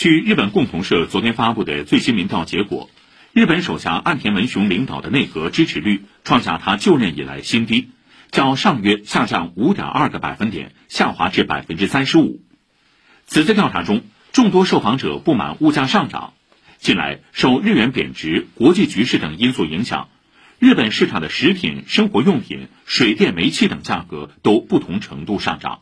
据日本共同社昨天发布的最新民调结果日本首相岸田文雄领导的内阁支持率创下他就任以来新低较上月下降五点二个百分点下滑至百分之三十五。此次调查中众多受访者不满物价上涨近来受日元贬值国际局势等因素影响日本市场的食品生活用品水电煤气等价格都不同程度上涨。